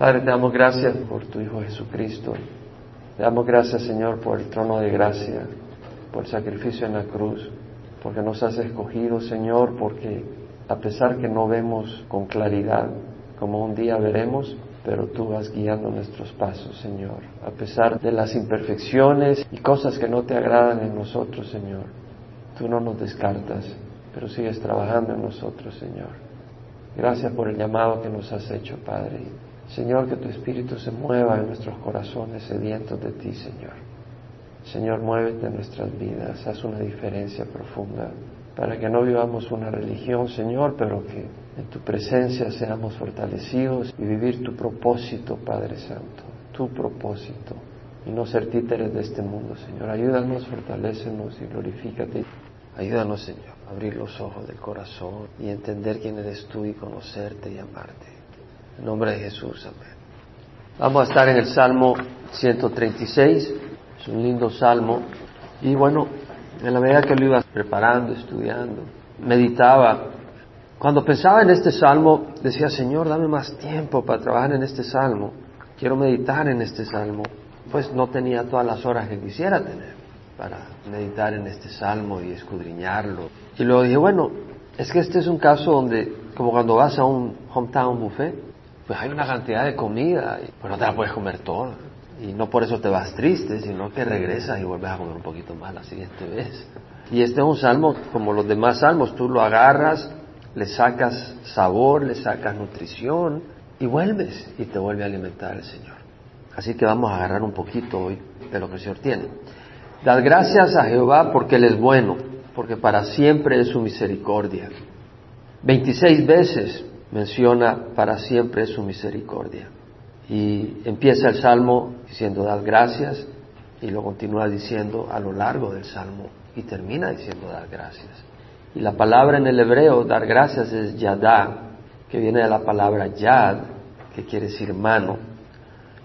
Padre, te damos gracias por tu Hijo Jesucristo. Te damos gracias, Señor, por el trono de gracia, por el sacrificio en la cruz, porque nos has escogido, Señor, porque a pesar que no vemos con claridad, como un día veremos, pero tú vas guiando nuestros pasos, Señor, a pesar de las imperfecciones y cosas que no te agradan en nosotros, Señor. Tú no nos descartas, pero sigues trabajando en nosotros, Señor. Gracias por el llamado que nos has hecho, Padre. Señor, que tu Espíritu se mueva en nuestros corazones sedientos de ti, Señor. Señor, muévete en nuestras vidas, haz una diferencia profunda para que no vivamos una religión, Señor, pero que en tu presencia seamos fortalecidos y vivir tu propósito, Padre Santo, tu propósito, y no ser títeres de este mundo, Señor. Ayúdanos, fortalécenos y glorifícate. Ayúdanos, Señor, a abrir los ojos del corazón y entender quién eres tú y conocerte y amarte. En nombre de Jesús, amén. Vamos a estar en el Salmo 136, es un lindo salmo, y bueno, en la medida que lo iba preparando, estudiando, meditaba, cuando pensaba en este salmo, decía, Señor, dame más tiempo para trabajar en este salmo, quiero meditar en este salmo, pues no tenía todas las horas que quisiera tener para meditar en este salmo y escudriñarlo. Y luego dije, bueno, es que este es un caso donde, como cuando vas a un hometown buffet, pues hay una cantidad de comida, y pues no te la puedes comer toda. Y no por eso te vas triste, sino que regresas y vuelves a comer un poquito más la siguiente vez. Y este es un salmo como los demás salmos, tú lo agarras, le sacas sabor, le sacas nutrición y vuelves y te vuelve a alimentar el Señor. Así que vamos a agarrar un poquito hoy de lo que el Señor tiene. Dad gracias a Jehová porque Él es bueno, porque para siempre es su misericordia. Veintiséis veces menciona para siempre su misericordia. Y empieza el salmo diciendo dad gracias y lo continúa diciendo a lo largo del salmo y termina diciendo dar gracias. Y la palabra en el hebreo dar gracias es yadá, que viene de la palabra yad, que quiere decir mano.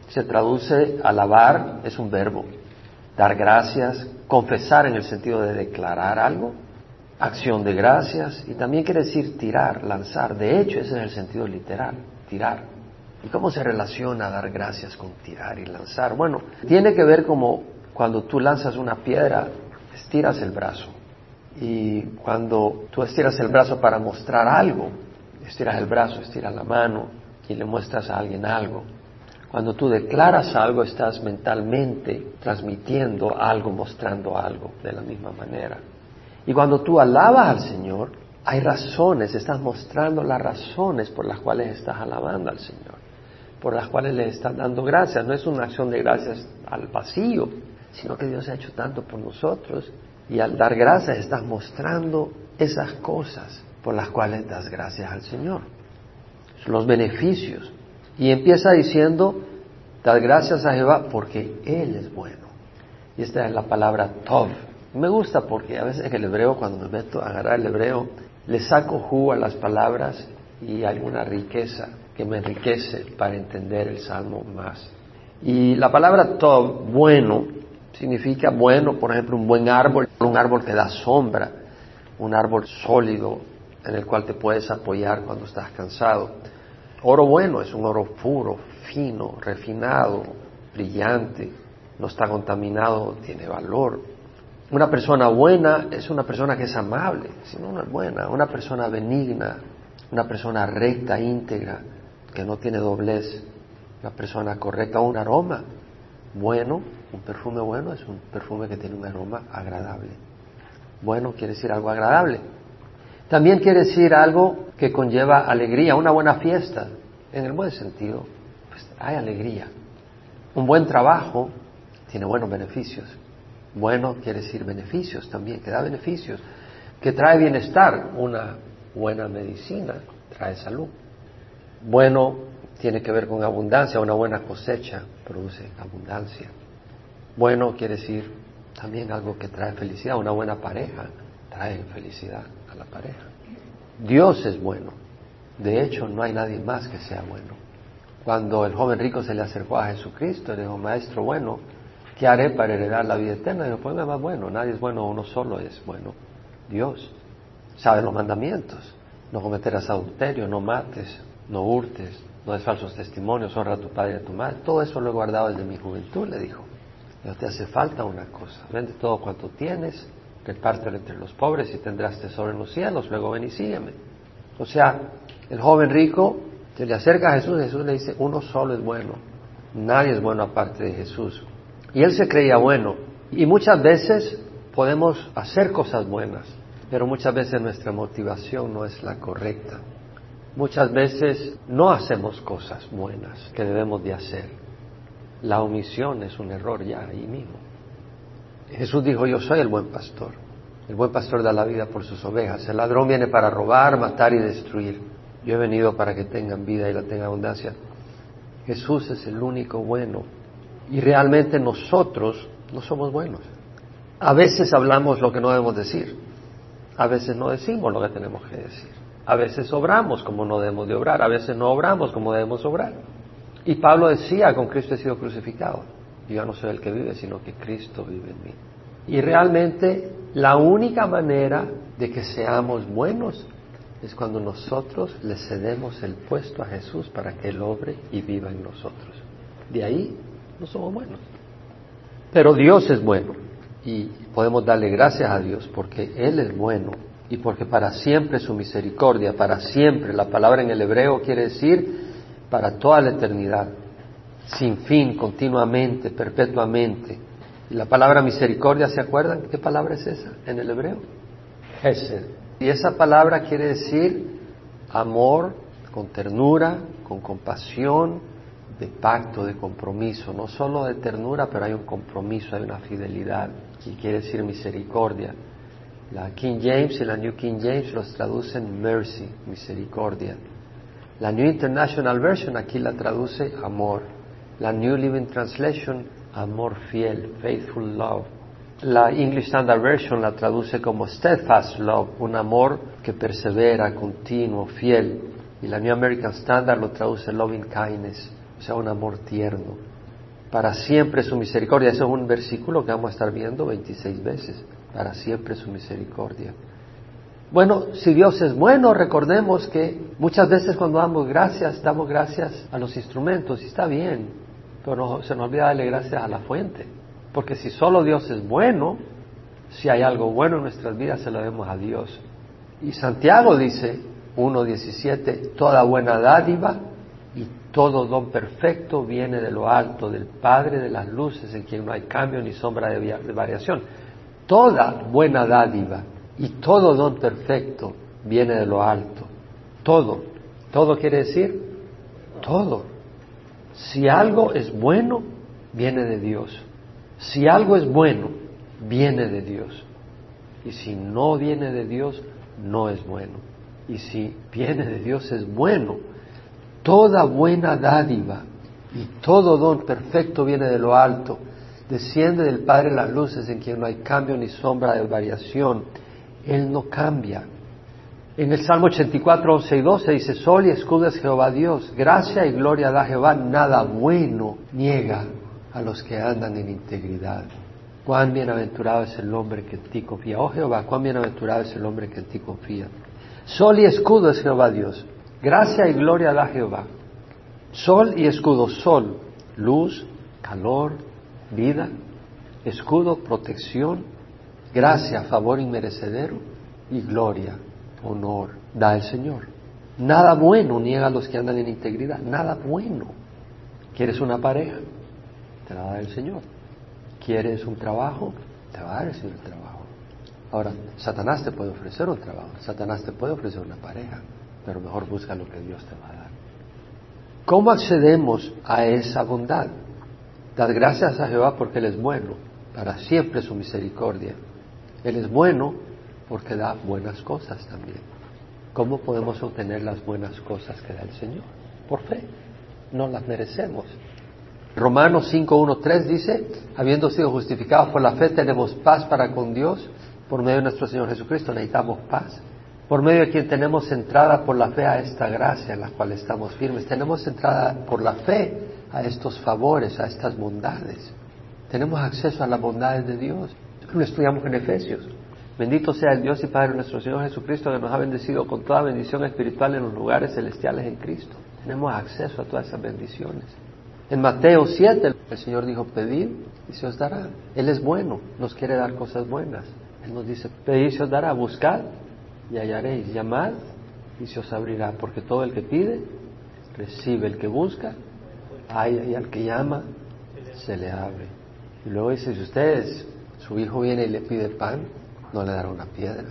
Se traduce alabar, es un verbo. Dar gracias, confesar en el sentido de declarar algo, acción de gracias y también quiere decir tirar, lanzar. De hecho, ese es el sentido literal, tirar. ¿Y cómo se relaciona dar gracias con tirar y lanzar? Bueno, tiene que ver como cuando tú lanzas una piedra, estiras el brazo. Y cuando tú estiras el brazo para mostrar algo, estiras el brazo, estiras la mano y le muestras a alguien algo. Cuando tú declaras algo, estás mentalmente transmitiendo algo, mostrando algo de la misma manera. Y cuando tú alabas al Señor, hay razones, estás mostrando las razones por las cuales estás alabando al Señor, por las cuales le estás dando gracias. No es una acción de gracias al vacío, sino que Dios ha hecho tanto por nosotros y al dar gracias estás mostrando esas cosas por las cuales das gracias al Señor. Los beneficios. Y empieza diciendo, dar gracias a Jehová porque Él es bueno. Y esta es la palabra Tov. Me gusta porque a veces el hebreo, cuando me meto a agarrar el hebreo, le saco jugo a las palabras y hay una riqueza que me enriquece para entender el salmo más. Y la palabra Tov, bueno, significa bueno, por ejemplo, un buen árbol, un árbol que da sombra, un árbol sólido en el cual te puedes apoyar cuando estás cansado. Oro bueno es un oro puro, fino, refinado, brillante, no está contaminado, tiene valor. Una persona buena es una persona que es amable, si no, no es buena. Una persona benigna, una persona recta, íntegra, que no tiene doblez. Una persona correcta, un aroma bueno, un perfume bueno es un perfume que tiene un aroma agradable. Bueno quiere decir algo agradable. También quiere decir algo que conlleva alegría, una buena fiesta, en el buen sentido, pues hay alegría. Un buen trabajo tiene buenos beneficios. Bueno quiere decir beneficios también, que da beneficios, que trae bienestar. Una buena medicina trae salud. Bueno tiene que ver con abundancia, una buena cosecha produce abundancia. Bueno quiere decir también algo que trae felicidad, una buena pareja trae felicidad a la pareja. Dios es bueno. De hecho, no hay nadie más que sea bueno. Cuando el joven rico se le acercó a Jesucristo, le dijo, Maestro bueno, ¿qué haré para heredar la vida eterna? Y dijo, pues más bueno, nadie es bueno, uno solo es bueno. Dios sabe los mandamientos. No cometerás adulterio, no mates, no hurtes, no es falsos testimonios, honra a tu padre y a tu madre. Todo eso lo he guardado desde mi juventud, le dijo. Pero te hace falta una cosa. Vende todo cuanto tienes, repártelo entre los pobres y tendrás tesoro en los cielos. Luego ven y sígueme. O sea, el joven rico se le acerca a Jesús Jesús le dice, uno solo es bueno. Nadie es bueno aparte de Jesús. Y él se creía bueno. Y muchas veces podemos hacer cosas buenas, pero muchas veces nuestra motivación no es la correcta. Muchas veces no hacemos cosas buenas que debemos de hacer. La omisión es un error ya ahí mismo. Jesús dijo, yo soy el buen pastor. El buen pastor da la vida por sus ovejas. El ladrón viene para robar, matar y destruir. Yo he venido para que tengan vida y la tengan abundancia. Jesús es el único bueno. Y realmente nosotros no somos buenos. A veces hablamos lo que no debemos decir. A veces no decimos lo que tenemos que decir. A veces obramos como no debemos de obrar, a veces no obramos como debemos obrar. Y Pablo decía, con Cristo he sido crucificado. Yo no soy el que vive, sino que Cristo vive en mí. Y realmente la única manera de que seamos buenos es cuando nosotros le cedemos el puesto a Jesús para que Él obre y viva en nosotros. De ahí no somos buenos. Pero Dios es bueno y podemos darle gracias a Dios porque Él es bueno y porque para siempre su misericordia, para siempre, la palabra en el hebreo quiere decir para toda la eternidad, sin fin, continuamente, perpetuamente. Y la palabra misericordia, ¿se acuerdan? ¿Qué palabra es esa en el hebreo? Hesed. Y esa palabra quiere decir amor con ternura, con compasión, de pacto, de compromiso, no solo de ternura, pero hay un compromiso, hay una fidelidad, y quiere decir misericordia. La King James y la New King James los traducen mercy, misericordia. La New International Version aquí la traduce amor. La New Living Translation, amor fiel, faithful love. La English Standard Version la traduce como steadfast love, un amor que persevera, continuo, fiel. Y la New American Standard lo traduce loving kindness, sea, un amor tierno. Para siempre su misericordia. Eso es un versículo que vamos a estar viendo 26 veces para siempre su misericordia. Bueno, si Dios es bueno, recordemos que muchas veces cuando damos gracias, damos gracias a los instrumentos y está bien, pero se nos olvida darle gracias a la fuente. Porque si solo Dios es bueno, si hay algo bueno en nuestras vidas, se lo debemos a Dios. Y Santiago dice, 1.17, toda buena dádiva todo don perfecto viene de lo alto, del Padre de las luces, en quien no hay cambio ni sombra de variación. Toda buena dádiva y todo don perfecto viene de lo alto. Todo. Todo quiere decir todo. Si algo es bueno, viene de Dios. Si algo es bueno, viene de Dios. Y si no viene de Dios, no es bueno. Y si viene de Dios, es bueno. Toda buena dádiva y todo don perfecto viene de lo alto desciende del Padre las luces en quien no hay cambio ni sombra de variación. Él no cambia. En el Salmo 84, 11 y 12 dice, Sol y escudo es Jehová Dios, gracia y gloria da Jehová, nada bueno niega a los que andan en integridad. Cuán bienaventurado es el hombre que en ti confía. Oh Jehová, cuán bienaventurado es el hombre que en ti confía. Sol y escudo es Jehová Dios, gracia y gloria da Jehová. Sol y escudo, sol, luz, calor, vida, escudo, protección, gracia, favor inmerecedero y gloria, honor da el Señor. Nada bueno niega a los que andan en integridad, nada bueno. ¿Quieres una pareja? Te la va a dar el Señor. ¿Quieres un trabajo? Te va a dar el Señor el trabajo. Ahora, Satanás te puede ofrecer un trabajo, Satanás te puede ofrecer una pareja, pero mejor busca lo que Dios te va a dar. ¿Cómo accedemos a esa bondad? Dad gracias a Jehová porque Él es bueno, para siempre su misericordia. Él es bueno porque da buenas cosas también. ¿Cómo podemos obtener las buenas cosas que da el Señor? Por fe. No las merecemos. Romanos 5.1.3 dice, habiendo sido justificados por la fe, tenemos paz para con Dios por medio de nuestro Señor Jesucristo. Necesitamos paz. Por medio de quien tenemos entrada por la fe a esta gracia en la cual estamos firmes. Tenemos entrada por la fe a estos favores, a estas bondades. Tenemos acceso a las bondades de Dios. Lo estudiamos en Efesios. Bendito sea el Dios y Padre nuestro Señor Jesucristo que nos ha bendecido con toda bendición espiritual en los lugares celestiales en Cristo. Tenemos acceso a todas esas bendiciones. En Mateo 7 el Señor dijo, pedid y se os dará. Él es bueno, nos quiere dar cosas buenas. Él nos dice, pedid y se os dará, buscad y hallaréis, llamad y se os abrirá, porque todo el que pide, recibe, el que busca, hay, y al que llama, se le abre. Y luego dice, si ustedes, su hijo viene y le pide pan, no le dará una piedra.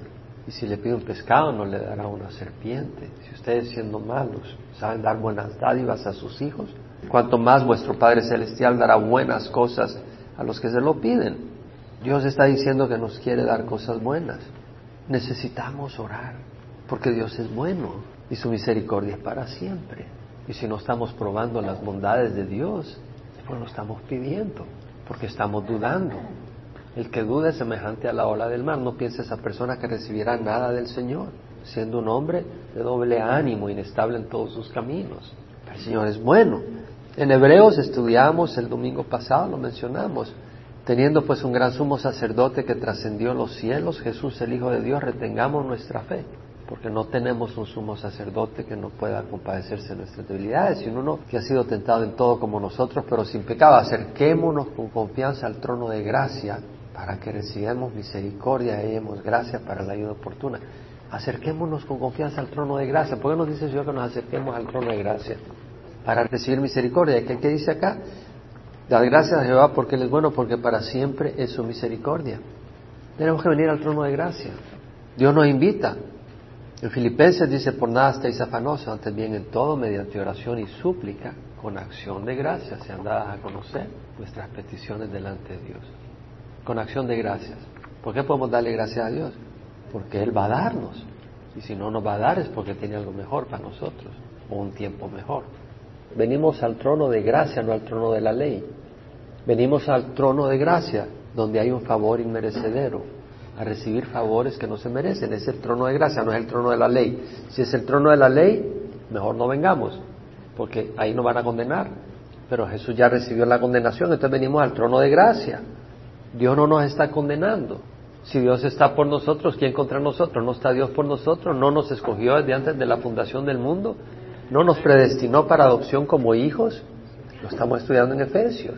Y si le pide un pescado, no le dará una serpiente. Si ustedes siendo malos saben dar buenas dádivas a sus hijos, cuanto más vuestro Padre Celestial dará buenas cosas a los que se lo piden. Dios está diciendo que nos quiere dar cosas buenas. Necesitamos orar, porque Dios es bueno y su misericordia es para siempre. Y si no estamos probando las bondades de Dios, pues lo estamos pidiendo, porque estamos dudando. El que duda es semejante a la ola del mar. No piense esa persona que recibirá nada del Señor, siendo un hombre de doble ánimo, inestable en todos sus caminos. El Señor es bueno. En Hebreos estudiamos el domingo pasado, lo mencionamos. Teniendo pues un gran sumo sacerdote que trascendió los cielos, Jesús el Hijo de Dios, retengamos nuestra fe, porque no tenemos un sumo sacerdote que no pueda compadecerse de nuestras debilidades, sino uno que ha sido tentado en todo como nosotros, pero sin pecado. Acerquémonos con confianza al trono de gracia para que recibamos misericordia y hallemos gracia para la ayuda oportuna. Acerquémonos con confianza al trono de gracia. ¿Por qué nos dice Señor que nos acerquemos al trono de gracia? Para recibir misericordia. ¿Qué, qué dice acá? Dar gracias a Jehová porque Él es bueno, porque para siempre es su misericordia. Tenemos que venir al trono de gracia. Dios nos invita. En Filipenses dice, por nada estáis afanosos, antes bien en todo, mediante oración y súplica, con acción de gracias, sean dadas a conocer vuestras peticiones delante de Dios con acción de gracias. ¿Por qué podemos darle gracias a Dios? Porque Él va a darnos. Y si no nos va a dar es porque tiene algo mejor para nosotros, o un tiempo mejor. Venimos al trono de gracia, no al trono de la ley. Venimos al trono de gracia, donde hay un favor inmerecedero, a recibir favores que no se merecen. Es el trono de gracia, no es el trono de la ley. Si es el trono de la ley, mejor no vengamos, porque ahí nos van a condenar. Pero Jesús ya recibió la condenación, entonces venimos al trono de gracia. Dios no nos está condenando. Si Dios está por nosotros, ¿quién contra nosotros? ¿No está Dios por nosotros? ¿No nos escogió desde antes de la fundación del mundo? ¿No nos predestinó para adopción como hijos? Lo estamos estudiando en Efesios.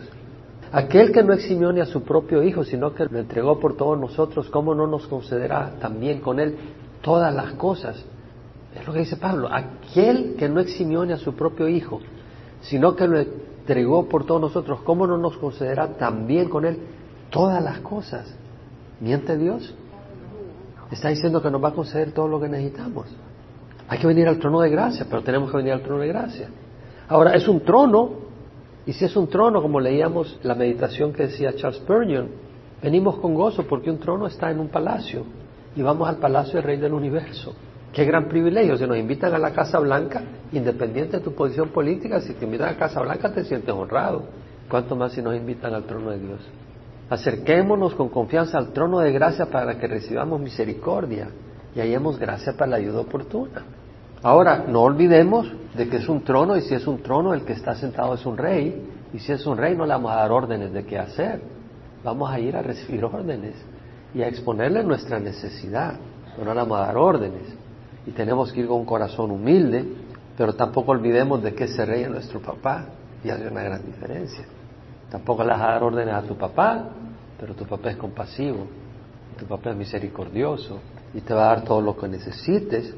Aquel que no eximió ni a su propio Hijo, sino que lo entregó por todos nosotros, ¿cómo no nos concederá también con Él todas las cosas? Es lo que dice Pablo. Aquel que no eximió ni a su propio Hijo, sino que lo entregó por todos nosotros, ¿cómo no nos concederá también con Él todas las cosas. ¿Miente Dios? Está diciendo que nos va a conceder todo lo que necesitamos. Hay que venir al trono de gracia, pero tenemos que venir al trono de gracia. Ahora, es un trono, y si es un trono, como leíamos la meditación que decía Charles Spurgeon, venimos con gozo porque un trono está en un palacio y vamos al palacio del Rey del Universo. Qué gran privilegio. Si nos invitan a la Casa Blanca, independiente de tu posición política, si te invitan a la Casa Blanca te sientes honrado. ¿Cuánto más si nos invitan al trono de Dios? Acerquémonos con confianza al trono de gracia para que recibamos misericordia y hallemos gracia para la ayuda oportuna. Ahora, no olvidemos de que es un trono y si es un trono el que está sentado es un rey y si es un rey no le vamos a dar órdenes de qué hacer. Vamos a ir a recibir órdenes y a exponerle nuestra necesidad, no le vamos a dar órdenes. Y tenemos que ir con un corazón humilde, pero tampoco olvidemos de que ese rey es nuestro papá y hay una gran diferencia. Tampoco le vas a dar órdenes a tu papá, pero tu papá es compasivo, tu papá es misericordioso y te va a dar todo lo que necesites.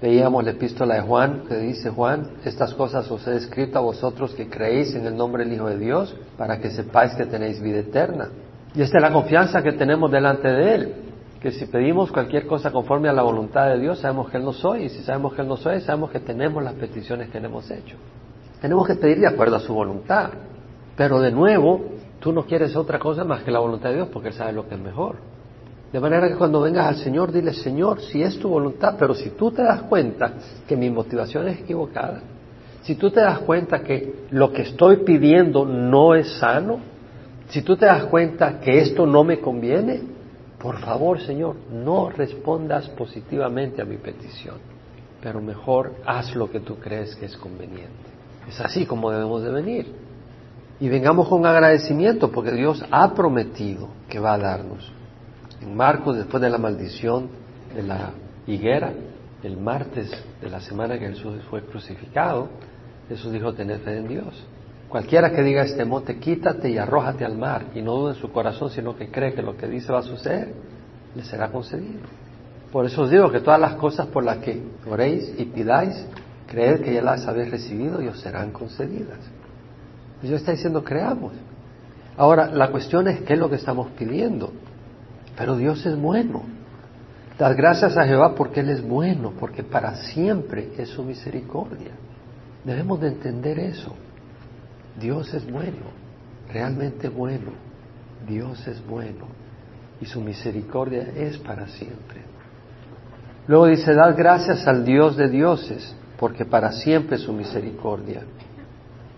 Veíamos la epístola de Juan que dice Juan, estas cosas os he escrito a vosotros que creéis en el nombre del Hijo de Dios para que sepáis que tenéis vida eterna. Y esta es la confianza que tenemos delante de Él, que si pedimos cualquier cosa conforme a la voluntad de Dios, sabemos que Él no soy, y si sabemos que Él no soy, sabemos que tenemos las peticiones que le hemos hecho. Tenemos que pedir de acuerdo a su voluntad. Pero de nuevo, tú no quieres otra cosa más que la voluntad de Dios porque Él sabe lo que es mejor. De manera que cuando vengas al Señor, dile, Señor, si es tu voluntad, pero si tú te das cuenta que mi motivación es equivocada, si tú te das cuenta que lo que estoy pidiendo no es sano, si tú te das cuenta que esto no me conviene, por favor, Señor, no respondas positivamente a mi petición, pero mejor haz lo que tú crees que es conveniente. Es así como debemos de venir y vengamos con agradecimiento porque Dios ha prometido que va a darnos. En Marcos, después de la maldición de la higuera, el martes de la semana que Jesús fue crucificado, Jesús dijo, tener fe en Dios. Cualquiera que diga este monte, quítate y arrójate al mar, y no dude en su corazón, sino que cree que lo que dice va a suceder, le será concedido. Por eso os digo que todas las cosas por las que oréis y pidáis, creed que ya las habéis recibido y os serán concedidas. Dios está diciendo, creamos. Ahora, la cuestión es qué es lo que estamos pidiendo. Pero Dios es bueno. Dad gracias a Jehová porque Él es bueno, porque para siempre es su misericordia. Debemos de entender eso. Dios es bueno, realmente bueno. Dios es bueno y su misericordia es para siempre. Luego dice, dad gracias al Dios de dioses, porque para siempre es su misericordia.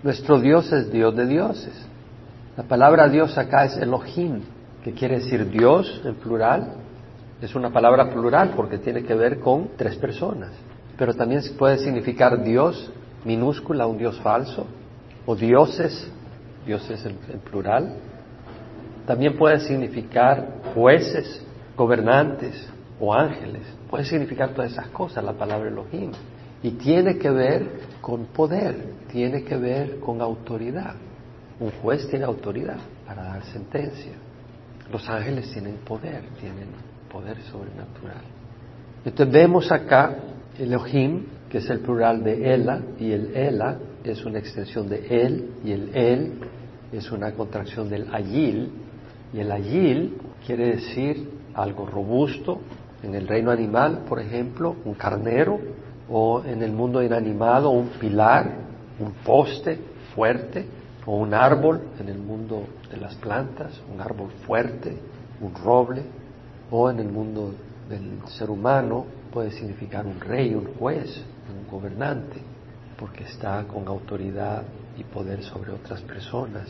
Nuestro Dios es Dios de dioses. La palabra Dios acá es Elohim, que quiere decir Dios en plural. Es una palabra plural porque tiene que ver con tres personas. Pero también puede significar Dios minúscula, un Dios falso, o dioses, dioses en, en plural. También puede significar jueces, gobernantes o ángeles. Puede significar todas esas cosas la palabra Elohim. Y tiene que ver con poder, tiene que ver con autoridad. Un juez tiene autoridad para dar sentencia. Los ángeles tienen poder, tienen poder sobrenatural. Entonces vemos acá Elohim, que es el plural de Ela, y el Ela es una extensión de Él, y el Él es una contracción del Ayil, y el Ayil quiere decir algo robusto, en el reino animal, por ejemplo, un carnero, o en el mundo inanimado, un pilar, un poste fuerte, o un árbol en el mundo de las plantas, un árbol fuerte, un roble, o en el mundo del ser humano puede significar un rey, un juez, un gobernante, porque está con autoridad y poder sobre otras personas.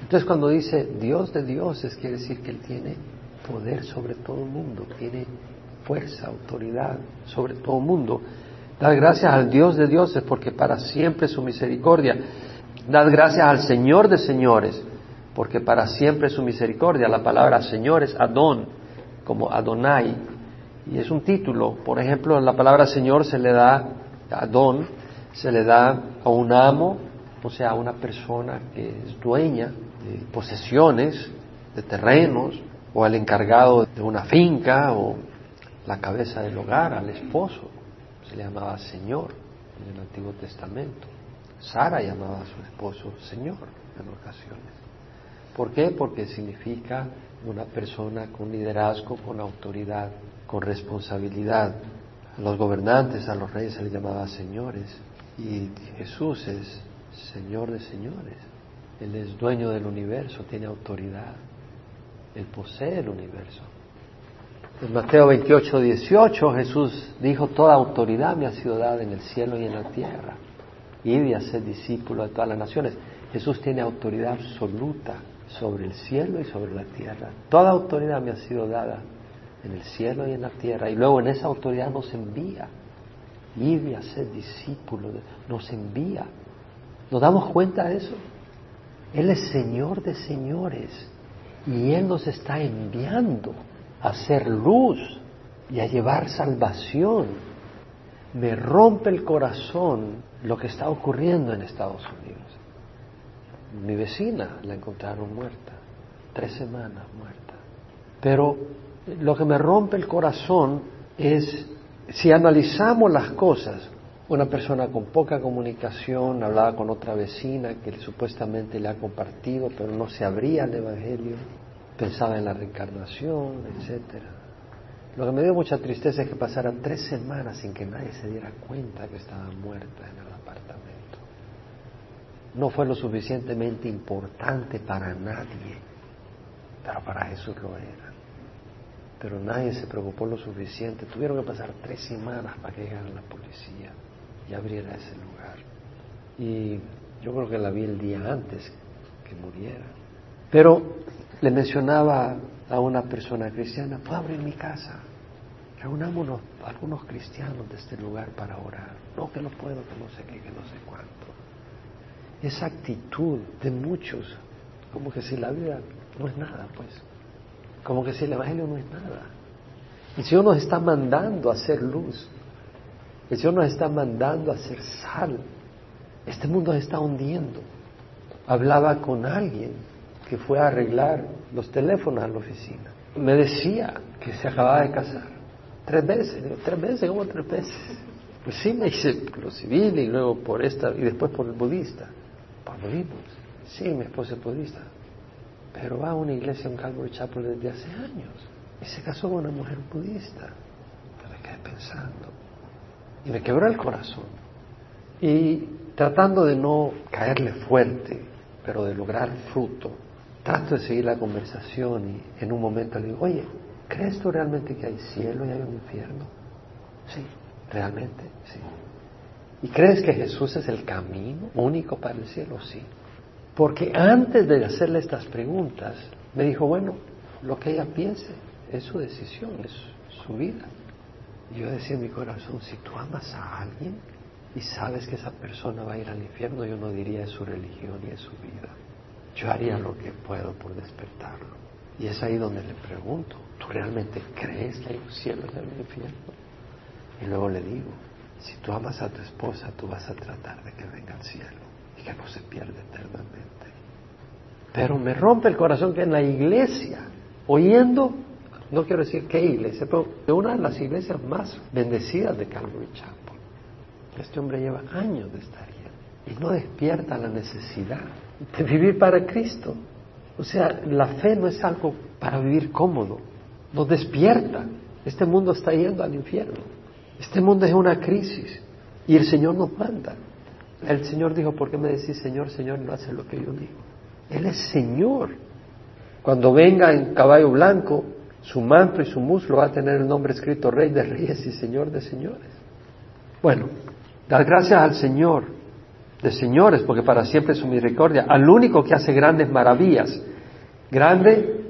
Entonces cuando dice Dios de dioses, quiere decir que Él tiene poder sobre todo el mundo, tiene fuerza, autoridad sobre todo el mundo. Dad gracias al Dios de dioses porque para siempre su misericordia. Dad gracias al Señor de señores porque para siempre su misericordia. La palabra Señor es Adón, como Adonai, y es un título. Por ejemplo, la palabra Señor se le da a Adón, se le da a un amo, o sea, a una persona que es dueña de posesiones, de terrenos, o al encargado de una finca, o la cabeza del hogar, al esposo. Se le llamaba Señor en el Antiguo Testamento. Sara llamaba a su esposo Señor en ocasiones. ¿Por qué? Porque significa una persona con liderazgo, con autoridad, con responsabilidad. A los gobernantes, a los reyes se les llamaba señores. Y Jesús es Señor de señores. Él es dueño del universo, tiene autoridad. Él posee el universo. En Mateo 28, 18 Jesús dijo, toda autoridad me ha sido dada en el cielo y en la tierra. Y a ser discípulo de todas las naciones. Jesús tiene autoridad absoluta sobre el cielo y sobre la tierra. Toda autoridad me ha sido dada en el cielo y en la tierra. Y luego en esa autoridad nos envía. Y a ser discípulo, nos envía. ¿Nos damos cuenta de eso? Él es Señor de señores y Él nos está enviando a hacer luz y a llevar salvación. Me rompe el corazón lo que está ocurriendo en Estados Unidos. Mi vecina la encontraron muerta, tres semanas muerta. Pero lo que me rompe el corazón es, si analizamos las cosas, una persona con poca comunicación hablaba con otra vecina que supuestamente le ha compartido, pero no se abría al Evangelio, pensaba en la reencarnación, etcétera. Lo que me dio mucha tristeza es que pasaran tres semanas sin que nadie se diera cuenta que estaba muerta en el apartamento. No fue lo suficientemente importante para nadie, pero para Jesús lo era. Pero nadie se preocupó lo suficiente. Tuvieron que pasar tres semanas para que llegara la policía y abriera ese lugar. Y yo creo que la vi el día antes que muriera. Pero le mencionaba a una persona cristiana, puedo abrir mi casa. Reunámonos algunos cristianos de este lugar para orar. No que no puedo, que no sé qué, que no sé cuánto. Esa actitud de muchos, como que si la vida no es nada, pues. Como que si el Evangelio no es nada. El Señor nos está mandando a hacer luz. El Señor nos está mandando a hacer sal. Este mundo se está hundiendo. Hablaba con alguien que fue a arreglar los teléfonos a la oficina. Me decía que se acababa de casar. Tres veces. Tres veces, ¿cómo tres veces? Pues sí, me hice lo civil y luego por esta, y después por el budista. Budismo. Sí, mi esposa es budista. Pero va a una iglesia, un Calvary Chapel desde hace años. Y se casó con una mujer budista. Yo me quedé pensando. Y me quebró el corazón. Y tratando de no caerle fuerte, pero de lograr fruto, trato de seguir la conversación y en un momento le digo, oye, ¿crees tú realmente que hay cielo y hay un infierno? Sí, realmente, sí. ¿Y crees que Jesús es el camino único para el cielo? Sí. Porque antes de hacerle estas preguntas, me dijo, bueno, lo que ella piense es su decisión, es su vida. Y yo decía en mi corazón, si tú amas a alguien y sabes que esa persona va a ir al infierno, yo no diría es su religión y es su vida. Yo haría lo que puedo por despertarlo. Y es ahí donde le pregunto, ¿tú realmente crees que hay un cielo y un infierno? Y luego le digo, si tú amas a tu esposa, tú vas a tratar de que venga al cielo y que no se pierda eternamente. Pero me rompe el corazón que en la iglesia, oyendo, no quiero decir qué iglesia, pero de una de las iglesias más bendecidas de Calvary Chapel, este hombre lleva años de estar ahí y no despierta la necesidad de vivir para Cristo. O sea, la fe no es algo para vivir cómodo, nos despierta. Este mundo está yendo al infierno. Este mundo es una crisis y el Señor nos manda. El Señor dijo, ¿por qué me decís Señor, Señor, no hace lo que yo digo? Él es Señor. Cuando venga en caballo blanco, su manto y su muslo va a tener el nombre escrito Rey de Reyes y Señor de Señores. Bueno, dar gracias al Señor de señores, porque para siempre es su misericordia, al único que hace grandes maravillas. Grande,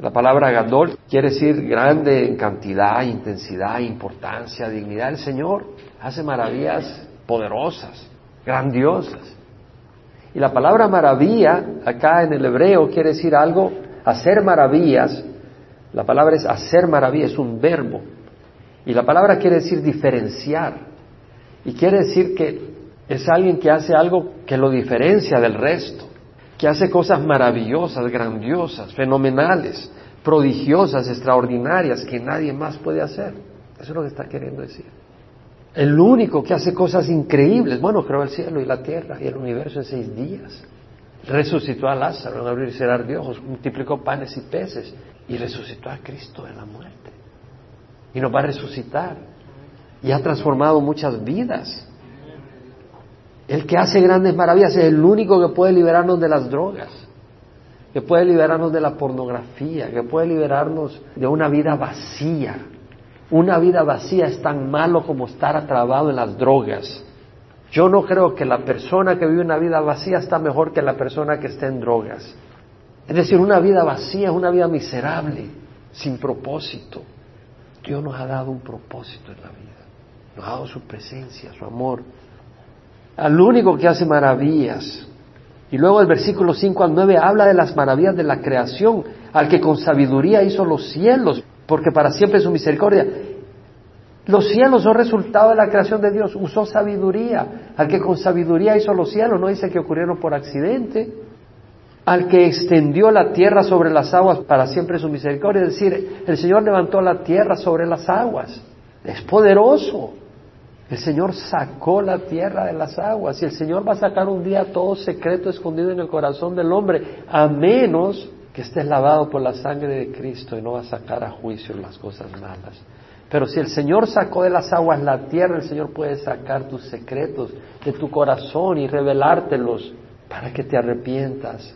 la palabra Gadol quiere decir grande en cantidad, intensidad, importancia, dignidad. El Señor hace maravillas poderosas, grandiosas. Y la palabra maravilla, acá en el hebreo, quiere decir algo, hacer maravillas. La palabra es hacer maravillas, es un verbo. Y la palabra quiere decir diferenciar. Y quiere decir que es alguien que hace algo que lo diferencia del resto, que hace cosas maravillosas, grandiosas, fenomenales, prodigiosas, extraordinarias, que nadie más puede hacer. Eso es lo que está queriendo decir. El único que hace cosas increíbles, bueno, creó el cielo y la tierra y el universo en seis días. Resucitó a Lázaro en abrir y ojos, multiplicó panes y peces y resucitó a Cristo de la muerte. Y nos va a resucitar. Y ha transformado muchas vidas. El que hace grandes maravillas es el único que puede liberarnos de las drogas, que puede liberarnos de la pornografía, que puede liberarnos de una vida vacía. Una vida vacía es tan malo como estar atrapado en las drogas. Yo no creo que la persona que vive una vida vacía está mejor que la persona que está en drogas. Es decir, una vida vacía es una vida miserable, sin propósito. Dios nos ha dado un propósito en la vida. Nos ha dado su presencia, su amor, al único que hace maravillas. Y luego el versículo 5 al 9 habla de las maravillas de la creación, al que con sabiduría hizo los cielos, porque para siempre es su misericordia. Los cielos son resultado de la creación de Dios, usó sabiduría, al que con sabiduría hizo los cielos, no dice que ocurrieron por accidente, al que extendió la tierra sobre las aguas para siempre su misericordia, es decir, el Señor levantó la tierra sobre las aguas, es poderoso, el Señor sacó la tierra de las aguas y el Señor va a sacar un día todo secreto escondido en el corazón del hombre, a menos que estés lavado por la sangre de Cristo y no va a sacar a juicio las cosas malas. Pero si el Señor sacó de las aguas la tierra, el Señor puede sacar tus secretos de tu corazón y revelártelos para que te arrepientas.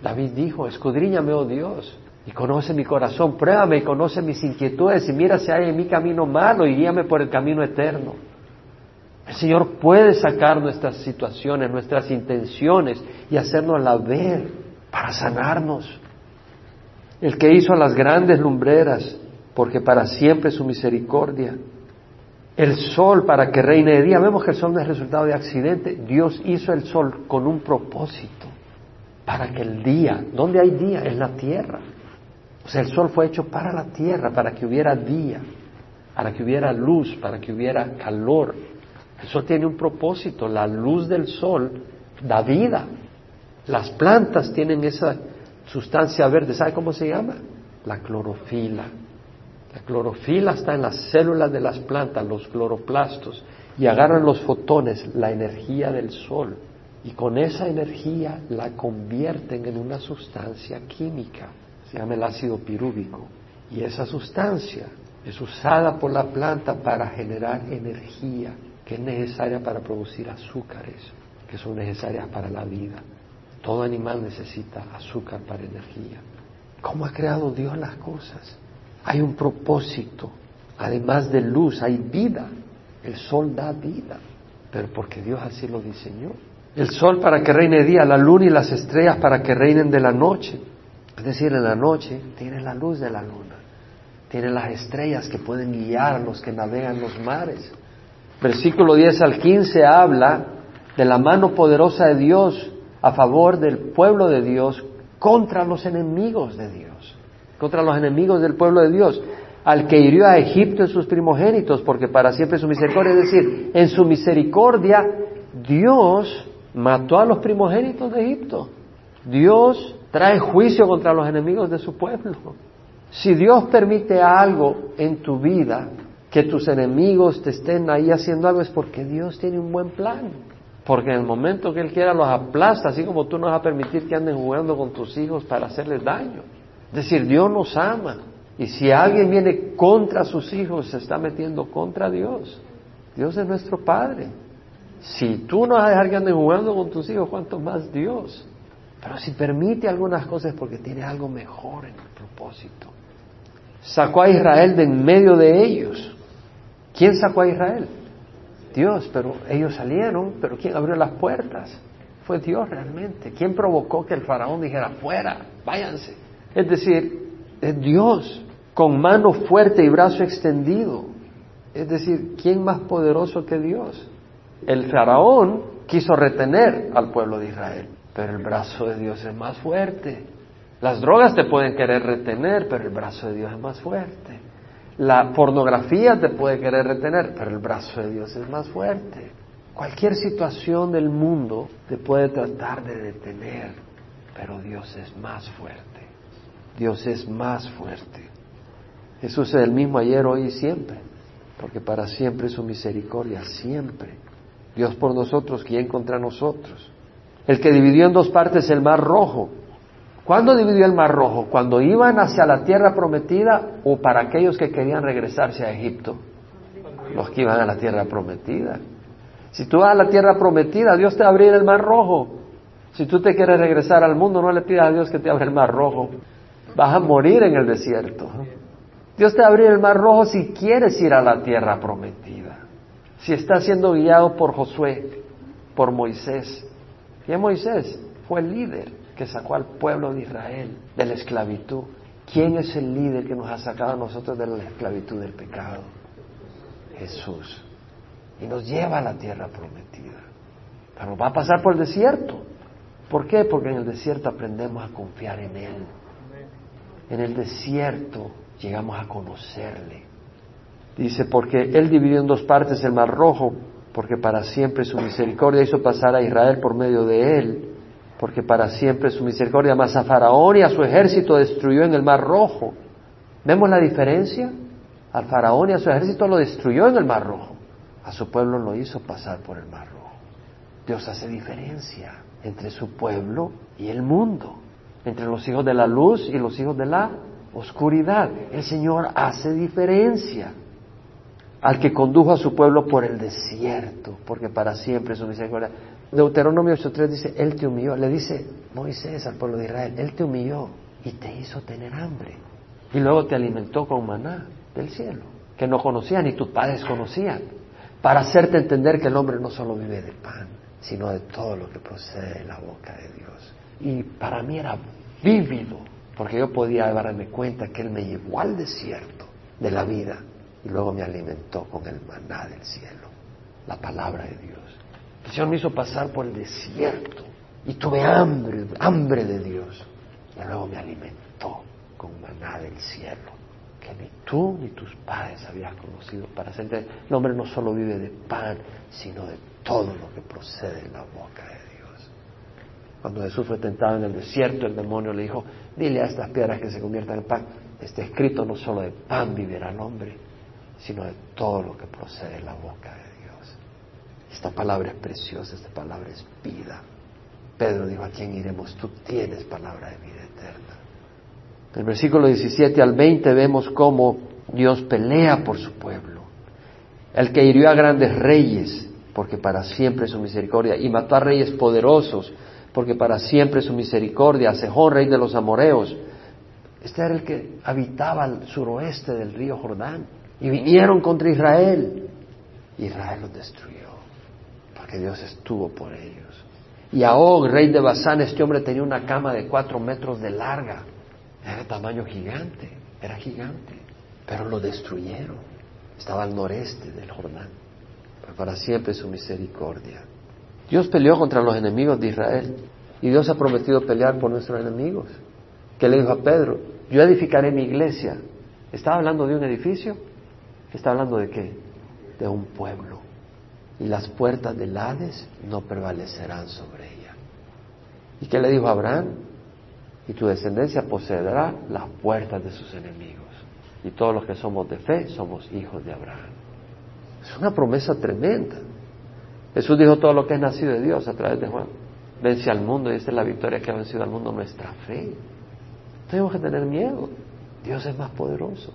David dijo, escudriñame, oh Dios, y conoce mi corazón, pruébame y conoce mis inquietudes y mira si hay en mi camino malo y guíame por el camino eterno. El Señor puede sacar nuestras situaciones, nuestras intenciones y la ver para sanarnos. El que hizo las grandes lumbreras, porque para siempre su misericordia. El sol para que reine de día. Vemos que el sol no es resultado de accidente. Dios hizo el sol con un propósito. Para que el día, ¿dónde hay día? En la tierra. O sea, el sol fue hecho para la tierra, para que hubiera día, para que hubiera luz, para que hubiera calor, El sol tiene un propósito, la luz del sol da vida. Las plantas tienen esa sustancia verde, ¿sabe cómo se llama? La clorofila. La clorofila está en las células de las plantas, los cloroplastos, y agarran los fotones, la energía del sol, y con esa energía la convierten en una sustancia química, se llama el ácido pirúvico, y esa sustancia es usada por la planta para generar energía que es necesaria para producir azúcares, que son necesarias para la vida. Todo animal necesita azúcar para energía. ¿Cómo ha creado Dios las cosas? Hay un propósito. Además de luz, hay vida. El sol da vida, pero porque Dios así lo diseñó. El sol para que reine día, la luna y las estrellas para que reinen de la noche. Es decir, en la noche tiene la luz de la luna, tiene las estrellas que pueden guiar a los que navegan los mares. Versículo 10 al 15 habla de la mano poderosa de Dios a favor del pueblo de Dios contra los enemigos de Dios, contra los enemigos del pueblo de Dios al que hirió a Egipto en sus primogénitos, porque para siempre su misericordia, es decir, en su misericordia Dios mató a los primogénitos de Egipto. Dios trae juicio contra los enemigos de su pueblo. Si Dios permite algo en tu vida, que tus enemigos te estén ahí haciendo algo, es porque Dios tiene un buen plan. Porque en el momento que Él quiera los aplasta, así como tú no vas a permitir que anden jugando con tus hijos para hacerles daño. Es decir, Dios nos ama. Y si alguien viene contra sus hijos, se está metiendo contra Dios. Dios es nuestro Padre. Si tú no vas a dejar que anden jugando con tus hijos, ¿cuánto más Dios? Pero si permite algunas cosas es porque tiene algo mejor en el propósito. Sacó a Israel de en medio de ellos. ¿Quién sacó a Israel? Dios, pero ellos salieron, pero ¿quién abrió las puertas? Fue Dios realmente. ¿Quién provocó que el faraón dijera, fuera, váyanse? Es decir, es Dios con mano fuerte y brazo extendido. Es decir, ¿quién más poderoso que Dios? El faraón quiso retener al pueblo de Israel, pero el brazo de Dios es más fuerte. Las drogas te pueden querer retener, pero el brazo de Dios es más fuerte. La pornografía te puede querer retener, pero el brazo de Dios es más fuerte. Cualquier situación del mundo te puede tratar de detener, pero Dios es más fuerte. Dios es más fuerte. Jesús es el mismo ayer, hoy y siempre, porque para siempre su misericordia, siempre. Dios por nosotros, ¿quién contra nosotros? El que dividió en dos partes el mar rojo. ¿Cuándo dividió el mar rojo? ¿Cuando iban hacia la tierra prometida o para aquellos que querían regresarse a Egipto? Los que iban a la tierra prometida. Si tú vas a la tierra prometida, Dios te abrirá el mar rojo. Si tú te quieres regresar al mundo, no le pidas a Dios que te abra el mar rojo. Vas a morir en el desierto. Dios te abrirá el mar rojo si quieres ir a la tierra prometida. Si estás siendo guiado por Josué, por Moisés. ¿Quién Moisés? Fue el líder que sacó al pueblo de Israel de la esclavitud. ¿Quién es el líder que nos ha sacado a nosotros de la esclavitud del pecado? Jesús. Y nos lleva a la tierra prometida. Pero va a pasar por el desierto. ¿Por qué? Porque en el desierto aprendemos a confiar en Él. En el desierto llegamos a conocerle. Dice, porque Él dividió en dos partes el mar rojo, porque para siempre su misericordia hizo pasar a Israel por medio de Él, porque para siempre su misericordia, más a Faraón y a su ejército destruyó en el mar rojo. ¿Vemos la diferencia? Al Faraón y a su ejército lo destruyó en el mar rojo, a su pueblo lo hizo pasar por el mar rojo. Dios hace diferencia entre su pueblo y el mundo entre los hijos de la luz y los hijos de la oscuridad. El Señor hace diferencia al que condujo a su pueblo por el desierto, porque para siempre su misericordia. Deuteronomio 8.3 dice, Él te humilló, le dice Moisés al pueblo de Israel, Él te humilló y te hizo tener hambre. Y luego te alimentó con maná del cielo, que no conocían ni tus padres conocían, para hacerte entender que el hombre no solo vive de pan, sino de todo lo que procede de la boca de Dios. Y para mí era vívido, porque yo podía darme cuenta que Él me llevó al desierto de la vida y luego me alimentó con el maná del cielo, la palabra de Dios. El Señor me hizo pasar por el desierto y tuve hambre, hambre de Dios. Y luego me alimentó con maná del cielo. que ni tú ni tus padres habías conocido para hacerte. El hombre no solo vive de pan, sino de todo lo que procede de la boca de Dios. Cuando Jesús fue tentado en el desierto, el demonio le dijo, dile a estas piedras que se conviertan en pan. Está escrito no solo de pan vivirá el hombre, sino de todo lo que procede de la boca de Dios. Esta palabra es preciosa, esta palabra es vida. Pedro dijo, ¿a quién iremos? Tú tienes palabra de vida eterna. En el versículo 17 al 20 vemos cómo Dios pelea por su pueblo. El que hirió a grandes reyes, porque para siempre es su misericordia, y mató a reyes poderosos, porque para siempre es su misericordia, a Sejón, rey de los amoreos. Este era el que habitaba al suroeste del río Jordán. Y vinieron contra Israel. Israel los destruyó, porque Dios estuvo por ellos. Y a Og, rey de Basán, este hombre tenía una cama de cuatro metros de larga. Era de tamaño gigante, era gigante. Pero lo destruyeron. Estaba al noreste del Jordán. Pero para siempre su misericordia. Dios peleó contra los enemigos de Israel. Y Dios ha prometido pelear por nuestros enemigos. ¿Qué le dijo a Pedro? Yo edificaré mi iglesia. ¿Estaba hablando de un edificio? Está hablando de qué? De un pueblo. Y las puertas del Hades no prevalecerán sobre ella. ¿Y qué le dijo Abraham? Y tu descendencia poseerá las puertas de sus enemigos. Y todos los que somos de fe somos hijos de Abraham. Es una promesa tremenda. Jesús dijo todo lo que es nacido de Dios a través de Juan. Vence al mundo y esta es la victoria que ha vencido al mundo, nuestra fe. Tenemos que tener miedo. Dios es más poderoso.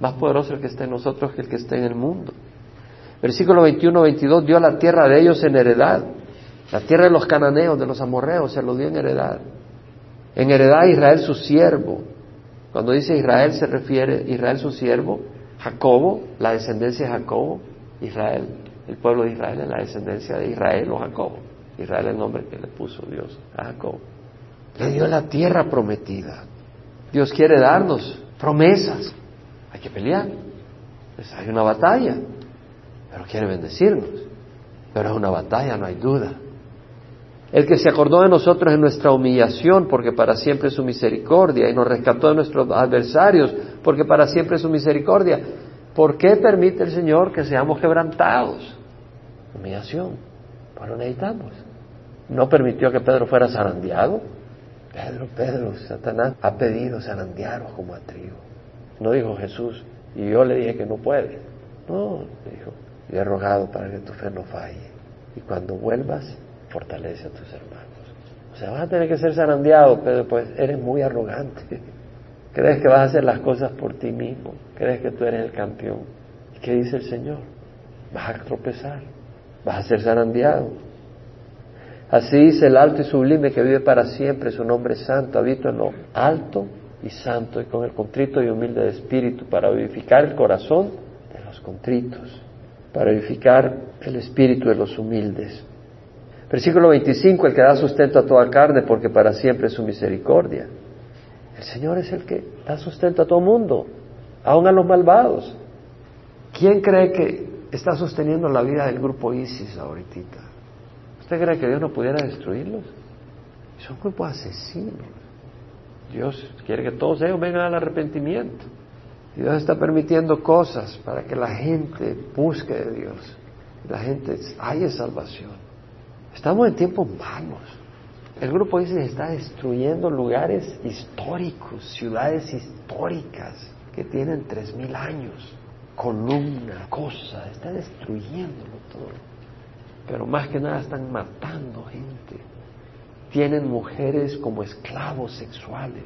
Más poderoso el que está en nosotros que el que está en el mundo. Versículo 21-22 dio la tierra de ellos en heredad. La tierra de los cananeos, de los amorreos, se lo dio en heredad. En heredad a Israel su siervo. Cuando dice Israel se refiere Israel su siervo, Jacobo, la descendencia de Jacobo, Israel, el pueblo de Israel es la descendencia de Israel o Jacobo. Israel es el nombre que le puso Dios a Jacobo. Le dio la tierra prometida. Dios quiere darnos promesas. Hay que pelear. Pues hay una batalla. Pero quiere bendecirnos. Pero es una batalla, no hay duda. El que se acordó de nosotros en nuestra humillación, porque para siempre es su misericordia, y nos rescató de nuestros adversarios, porque para siempre es su misericordia. ¿Por qué permite el Señor que seamos quebrantados? Humillación. Pues lo necesitamos. ¿No permitió que Pedro fuera zarandeado? Pedro, Pedro, Satanás ha pedido zarandearos como a trigo. No dijo Jesús, y yo le dije que no puede. No, dijo, yo he rogado para que tu fe no falle. Y cuando vuelvas, fortalece a tus hermanos. O sea, vas a tener que ser zarandeado, pero pues eres muy arrogante. Crees que vas a hacer las cosas por ti mismo. Crees que tú eres el campeón. ¿Y qué dice el Señor? Vas a tropezar. Vas a ser zarandeado. Así dice el alto y sublime que vive para siempre, su nombre es santo, habito en lo alto y santo y con el contrito y humilde de espíritu para vivificar el corazón de los contritos, para vivificar el espíritu de los humildes. Versículo 25, el que da sustento a toda carne porque para siempre es su misericordia. El Señor es el que da sustento a todo mundo, aun a los malvados. ¿Quién cree que está sosteniendo la vida del grupo ISIS ahorita? ¿Usted cree que Dios no pudiera destruirlos? Son grupos asesinos. Dios quiere que todos ellos vengan al arrepentimiento. Dios está permitiendo cosas para que la gente busque de Dios. La gente haya salvación. Estamos en tiempos malos. El grupo dice está destruyendo lugares históricos, ciudades históricas que tienen tres mil años, columna, cosa, está destruyéndolo todo. Pero más que nada están matando gente tienen mujeres como esclavos sexuales,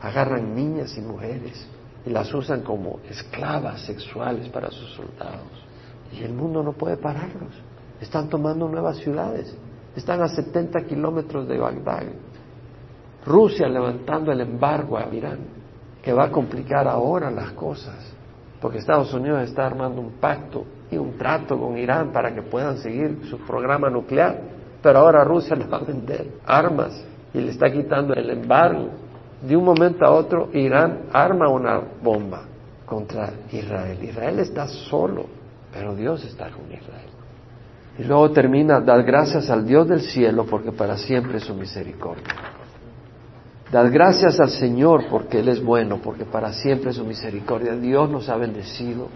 agarran niñas y mujeres y las usan como esclavas sexuales para sus soldados. Y el mundo no puede pararlos. Están tomando nuevas ciudades. Están a 70 kilómetros de Bagdad. Rusia levantando el embargo a Irán, que va a complicar ahora las cosas, porque Estados Unidos está armando un pacto y un trato con Irán para que puedan seguir su programa nuclear. Pero ahora Rusia le va a vender armas y le está quitando el embargo. De un momento a otro, Irán arma una bomba contra Israel. Israel está solo, pero Dios está con Israel. Y luego termina, dar gracias al Dios del cielo porque para siempre es su misericordia. Dad gracias al Señor porque Él es bueno, porque para siempre su misericordia. Dios nos ha bendecido.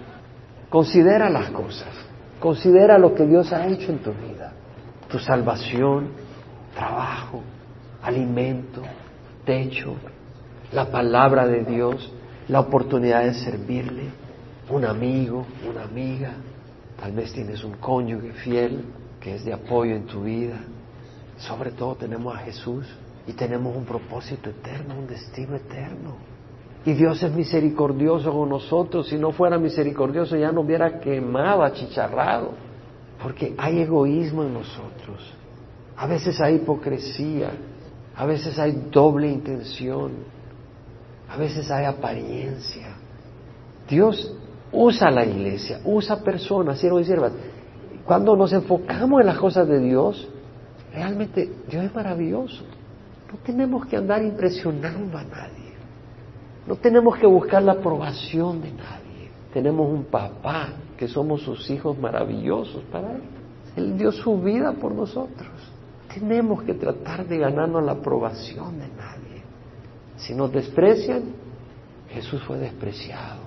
Considera las cosas. Considera lo que Dios ha hecho en tu vida. Tu salvación, trabajo, alimento, techo, la palabra de Dios, la oportunidad de servirle, un amigo, una amiga. Tal vez tienes un cónyuge fiel que es de apoyo en tu vida. Sobre todo tenemos a Jesús y tenemos un propósito eterno, un destino eterno. Y Dios es misericordioso con nosotros. Si no fuera misericordioso ya nos hubiera quemado, achicharrado. Porque hay egoísmo en nosotros. A veces hay hipocresía. A veces hay doble intención. A veces hay apariencia. Dios usa la iglesia, usa personas, siervos y siervas. Cuando nos enfocamos en las cosas de Dios, realmente Dios es maravilloso. No tenemos que andar impresionando a nadie. No tenemos que buscar la aprobación de nadie. Tenemos un papá que somos sus hijos maravillosos para Él. Él dio su vida por nosotros. Tenemos que tratar de ganarnos la aprobación de nadie. Si nos desprecian, Jesús fue despreciado.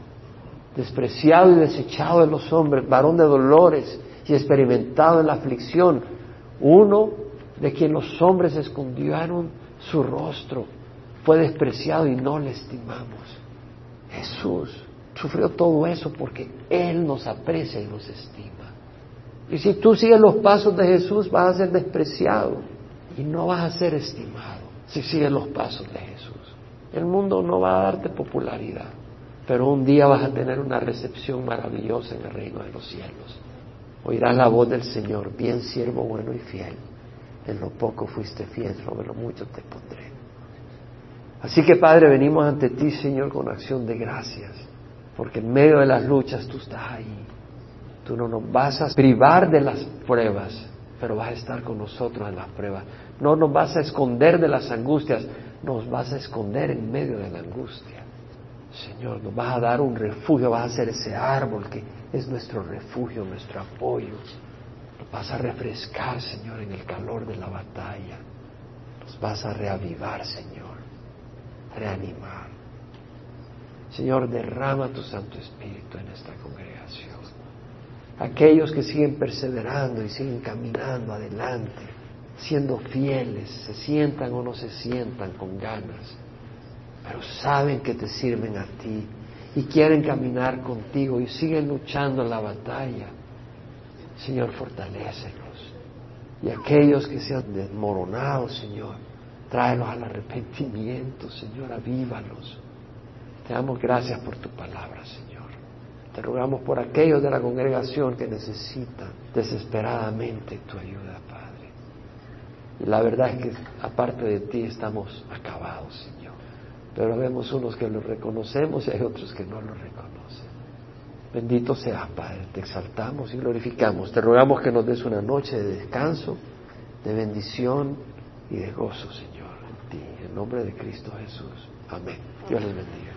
Despreciado y desechado de los hombres, varón de dolores y experimentado en la aflicción. Uno de quien los hombres escondieron su rostro fue despreciado y no le estimamos. Jesús sufrió todo eso porque Él nos aprecia y nos estima. Y si tú sigues los pasos de Jesús vas a ser despreciado y no vas a ser estimado si sigues los pasos de Jesús. El mundo no va a darte popularidad, pero un día vas a tener una recepción maravillosa en el reino de los cielos. Oirás la voz del Señor, bien siervo bueno y fiel en lo poco fuiste fiel, sobre lo mucho te pondré. Así que Padre, venimos ante ti, Señor, con acción de gracias, porque en medio de las luchas tú estás ahí. Tú no nos vas a privar de las pruebas, pero vas a estar con nosotros en las pruebas. No nos vas a esconder de las angustias, nos vas a esconder en medio de la angustia. Señor, nos vas a dar un refugio, vas a ser ese árbol que es nuestro refugio, nuestro apoyo. Nos vas a refrescar, Señor, en el calor de la batalla. Nos vas a reavivar, Señor, reanimar. Señor, derrama tu Santo Espíritu en esta congregación. Aquellos que siguen perseverando y siguen caminando adelante, siendo fieles, se sientan o no se sientan con ganas, pero saben que te sirven a ti y quieren caminar contigo y siguen luchando en la batalla. Señor, fortalécelos. Y aquellos que se han desmoronado, Señor, tráelos al arrepentimiento, Señor, avívalos. Te damos gracias por tu palabra, Señor. Te rogamos por aquellos de la congregación que necesitan desesperadamente tu ayuda, Padre. La verdad es que aparte de ti estamos acabados, Señor. Pero vemos unos que lo reconocemos y hay otros que no lo reconocen. Bendito seas, Padre. Te exaltamos y glorificamos. Te rogamos que nos des una noche de descanso, de bendición y de gozo, Señor, en ti. En nombre de Cristo Jesús. Amén. Dios les bendiga.